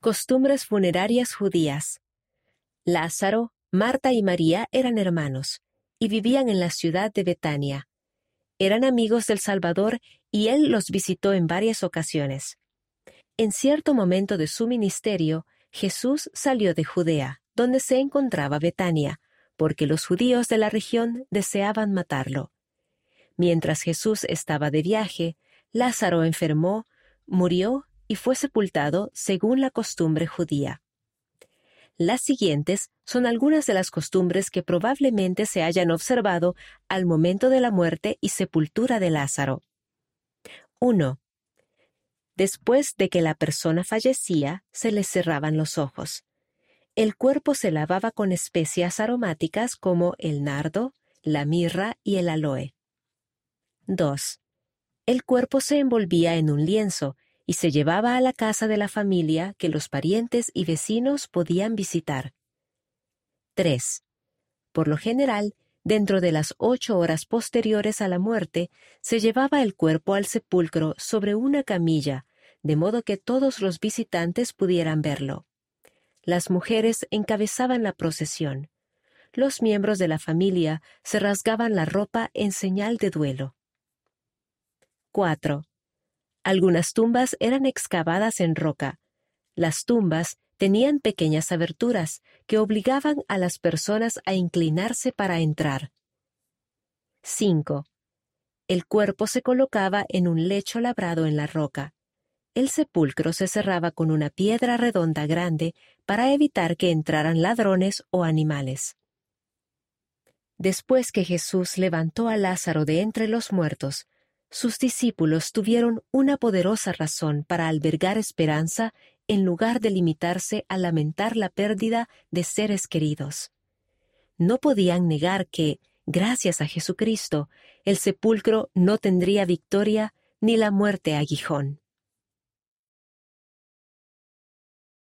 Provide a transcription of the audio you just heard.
Costumbres funerarias judías. Lázaro, Marta y María eran hermanos y vivían en la ciudad de Betania. Eran amigos del Salvador y él los visitó en varias ocasiones. En cierto momento de su ministerio, Jesús salió de Judea, donde se encontraba Betania, porque los judíos de la región deseaban matarlo. Mientras Jesús estaba de viaje, Lázaro enfermó, murió y fue sepultado según la costumbre judía. Las siguientes son algunas de las costumbres que probablemente se hayan observado al momento de la muerte y sepultura de Lázaro. 1. Después de que la persona fallecía, se le cerraban los ojos. El cuerpo se lavaba con especias aromáticas como el nardo, la mirra y el aloe. 2. El cuerpo se envolvía en un lienzo y se llevaba a la casa de la familia que los parientes y vecinos podían visitar. 3. Por lo general, dentro de las ocho horas posteriores a la muerte, se llevaba el cuerpo al sepulcro sobre una camilla, de modo que todos los visitantes pudieran verlo. Las mujeres encabezaban la procesión. Los miembros de la familia se rasgaban la ropa en señal de duelo. 4. Algunas tumbas eran excavadas en roca. Las tumbas tenían pequeñas aberturas que obligaban a las personas a inclinarse para entrar. 5. El cuerpo se colocaba en un lecho labrado en la roca. El sepulcro se cerraba con una piedra redonda grande para evitar que entraran ladrones o animales. Después que Jesús levantó a Lázaro de entre los muertos, sus discípulos tuvieron una poderosa razón para albergar esperanza en lugar de limitarse a lamentar la pérdida de seres queridos. No podían negar que, gracias a Jesucristo, el sepulcro no tendría victoria ni la muerte aguijón.